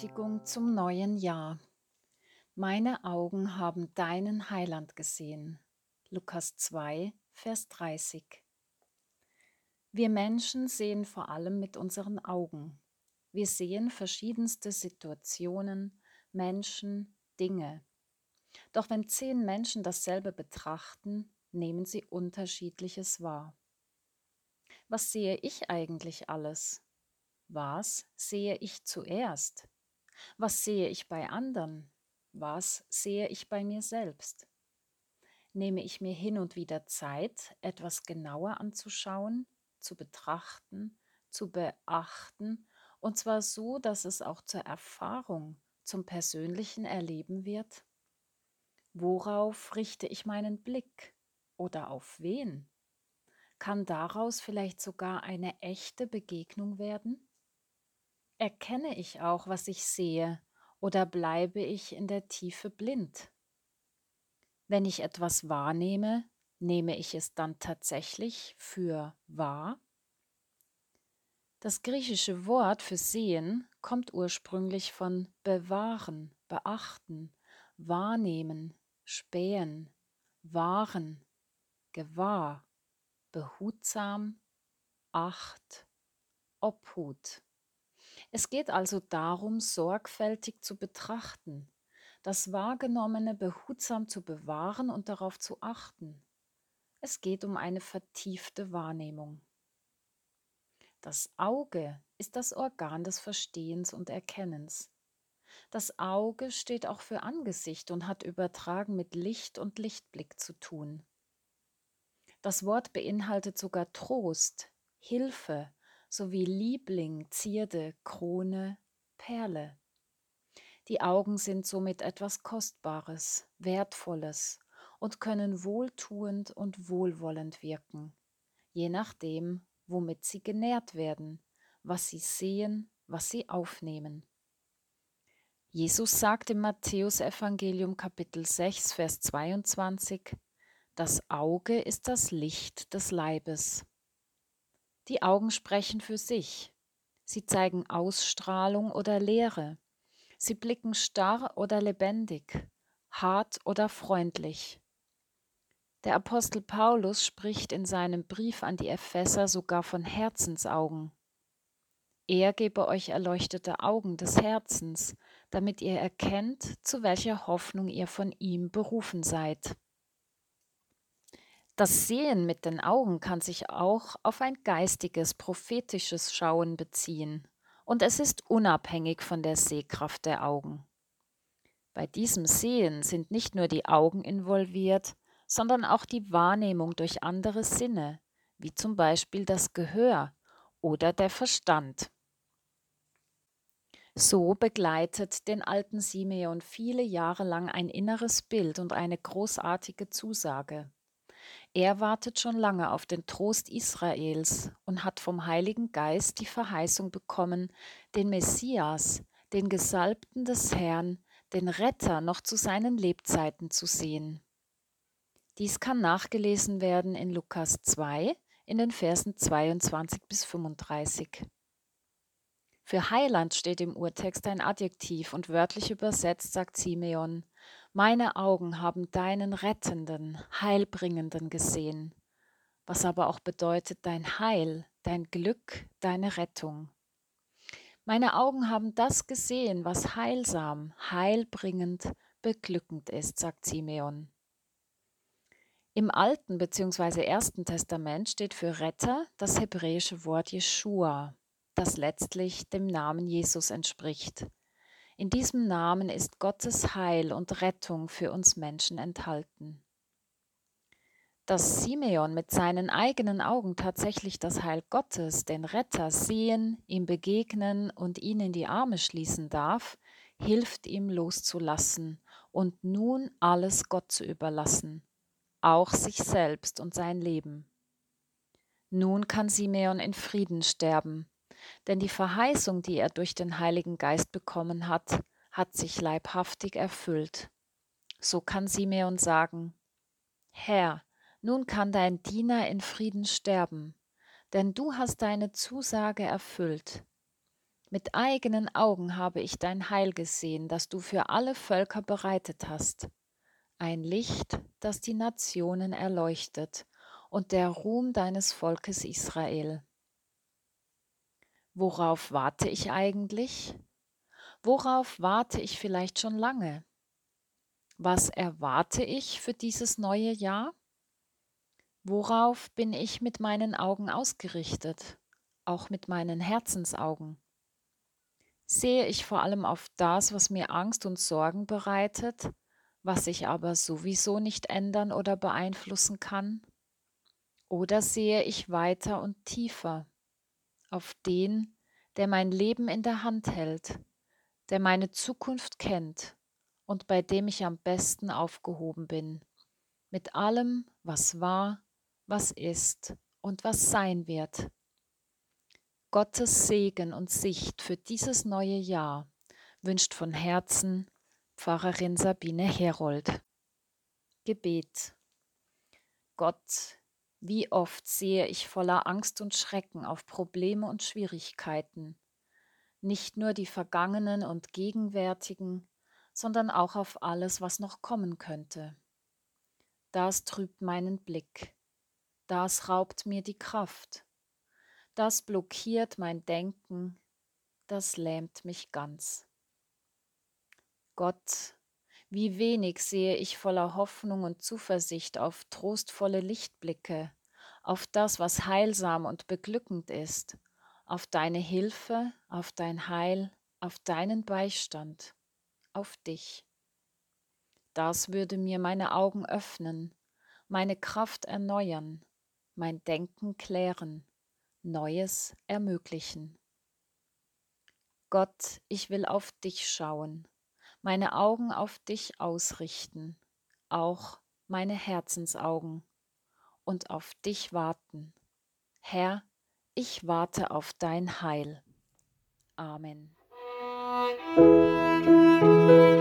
Ermutigung zum neuen Jahr. Meine Augen haben deinen Heiland gesehen. Lukas 2, Vers 30. Wir Menschen sehen vor allem mit unseren Augen. Wir sehen verschiedenste Situationen, Menschen, Dinge. Doch wenn zehn Menschen dasselbe betrachten, nehmen sie unterschiedliches wahr. Was sehe ich eigentlich alles? Was sehe ich zuerst? Was sehe ich bei anderen? Was sehe ich bei mir selbst? Nehme ich mir hin und wieder Zeit, etwas genauer anzuschauen, zu betrachten, zu beachten, und zwar so, dass es auch zur Erfahrung, zum persönlichen Erleben wird? Worauf richte ich meinen Blick oder auf wen? Kann daraus vielleicht sogar eine echte Begegnung werden? Erkenne ich auch, was ich sehe, oder bleibe ich in der Tiefe blind? Wenn ich etwas wahrnehme, nehme ich es dann tatsächlich für wahr? Das griechische Wort für sehen kommt ursprünglich von bewahren, beachten, wahrnehmen, spähen, wahren, gewahr, behutsam, acht, Obhut. Es geht also darum, sorgfältig zu betrachten, das Wahrgenommene behutsam zu bewahren und darauf zu achten. Es geht um eine vertiefte Wahrnehmung. Das Auge ist das Organ des Verstehens und Erkennens. Das Auge steht auch für Angesicht und hat übertragen mit Licht und Lichtblick zu tun. Das Wort beinhaltet sogar Trost, Hilfe sowie Liebling, Zierde, Krone, Perle. Die Augen sind somit etwas Kostbares, Wertvolles und können wohltuend und wohlwollend wirken, je nachdem, womit sie genährt werden, was sie sehen, was sie aufnehmen. Jesus sagt im Matthäusevangelium Kapitel 6, Vers 22, Das Auge ist das Licht des Leibes. Die Augen sprechen für sich. Sie zeigen Ausstrahlung oder Leere. Sie blicken starr oder lebendig, hart oder freundlich. Der Apostel Paulus spricht in seinem Brief an die Epheser sogar von Herzensaugen. Er gebe euch erleuchtete Augen des Herzens, damit ihr erkennt, zu welcher Hoffnung ihr von ihm berufen seid. Das Sehen mit den Augen kann sich auch auf ein geistiges, prophetisches Schauen beziehen, und es ist unabhängig von der Sehkraft der Augen. Bei diesem Sehen sind nicht nur die Augen involviert, sondern auch die Wahrnehmung durch andere Sinne, wie zum Beispiel das Gehör oder der Verstand. So begleitet den alten Simeon viele Jahre lang ein inneres Bild und eine großartige Zusage. Er wartet schon lange auf den Trost Israels und hat vom Heiligen Geist die Verheißung bekommen, den Messias, den Gesalbten des Herrn, den Retter noch zu seinen Lebzeiten zu sehen. Dies kann nachgelesen werden in Lukas 2 in den Versen 22 bis 35. Für Heiland steht im Urtext ein Adjektiv und wörtlich übersetzt sagt Simeon, meine Augen haben deinen rettenden, heilbringenden gesehen, was aber auch bedeutet dein Heil, dein Glück, deine Rettung. Meine Augen haben das gesehen, was heilsam, heilbringend, beglückend ist, sagt Simeon. Im Alten bzw. Ersten Testament steht für Retter das hebräische Wort Jeshua, das letztlich dem Namen Jesus entspricht. In diesem Namen ist Gottes Heil und Rettung für uns Menschen enthalten. Dass Simeon mit seinen eigenen Augen tatsächlich das Heil Gottes, den Retter, sehen, ihm begegnen und ihn in die Arme schließen darf, hilft ihm loszulassen und nun alles Gott zu überlassen, auch sich selbst und sein Leben. Nun kann Simeon in Frieden sterben, denn die Verheißung, die er durch den Heiligen Geist bekommen hat, hat sich leibhaftig erfüllt. So kann Simeon sagen, Herr, nun kann dein Diener in Frieden sterben, denn du hast deine Zusage erfüllt. Mit eigenen Augen habe ich dein Heil gesehen, das du für alle Völker bereitet hast. Ein Licht, das die Nationen erleuchtet, und der Ruhm deines Volkes Israel. Worauf warte ich eigentlich? Worauf warte ich vielleicht schon lange? Was erwarte ich für dieses neue Jahr? Worauf bin ich mit meinen Augen ausgerichtet, auch mit meinen Herzensaugen? Sehe ich vor allem auf das, was mir Angst und Sorgen bereitet, was ich aber sowieso nicht ändern oder beeinflussen kann? Oder sehe ich weiter und tiefer auf den, der mein Leben in der Hand hält, der meine Zukunft kennt und bei dem ich am besten aufgehoben bin, mit allem, was war, was ist und was sein wird. Gottes Segen und Sicht für dieses neue Jahr wünscht von Herzen Pfarrerin Sabine Herold. Gebet. Gott, wie oft sehe ich voller Angst und Schrecken auf Probleme und Schwierigkeiten, nicht nur die vergangenen und gegenwärtigen, sondern auch auf alles, was noch kommen könnte. Das trübt meinen Blick das raubt mir die Kraft, das blockiert mein Denken, das lähmt mich ganz. Gott, wie wenig sehe ich voller Hoffnung und Zuversicht auf trostvolle Lichtblicke, auf das, was heilsam und beglückend ist, auf deine Hilfe, auf dein Heil, auf deinen Beistand, auf dich. Das würde mir meine Augen öffnen, meine Kraft erneuern, mein Denken klären, Neues ermöglichen. Gott, ich will auf dich schauen, meine Augen auf dich ausrichten, auch meine Herzensaugen, und auf dich warten. Herr, ich warte auf dein Heil. Amen. Música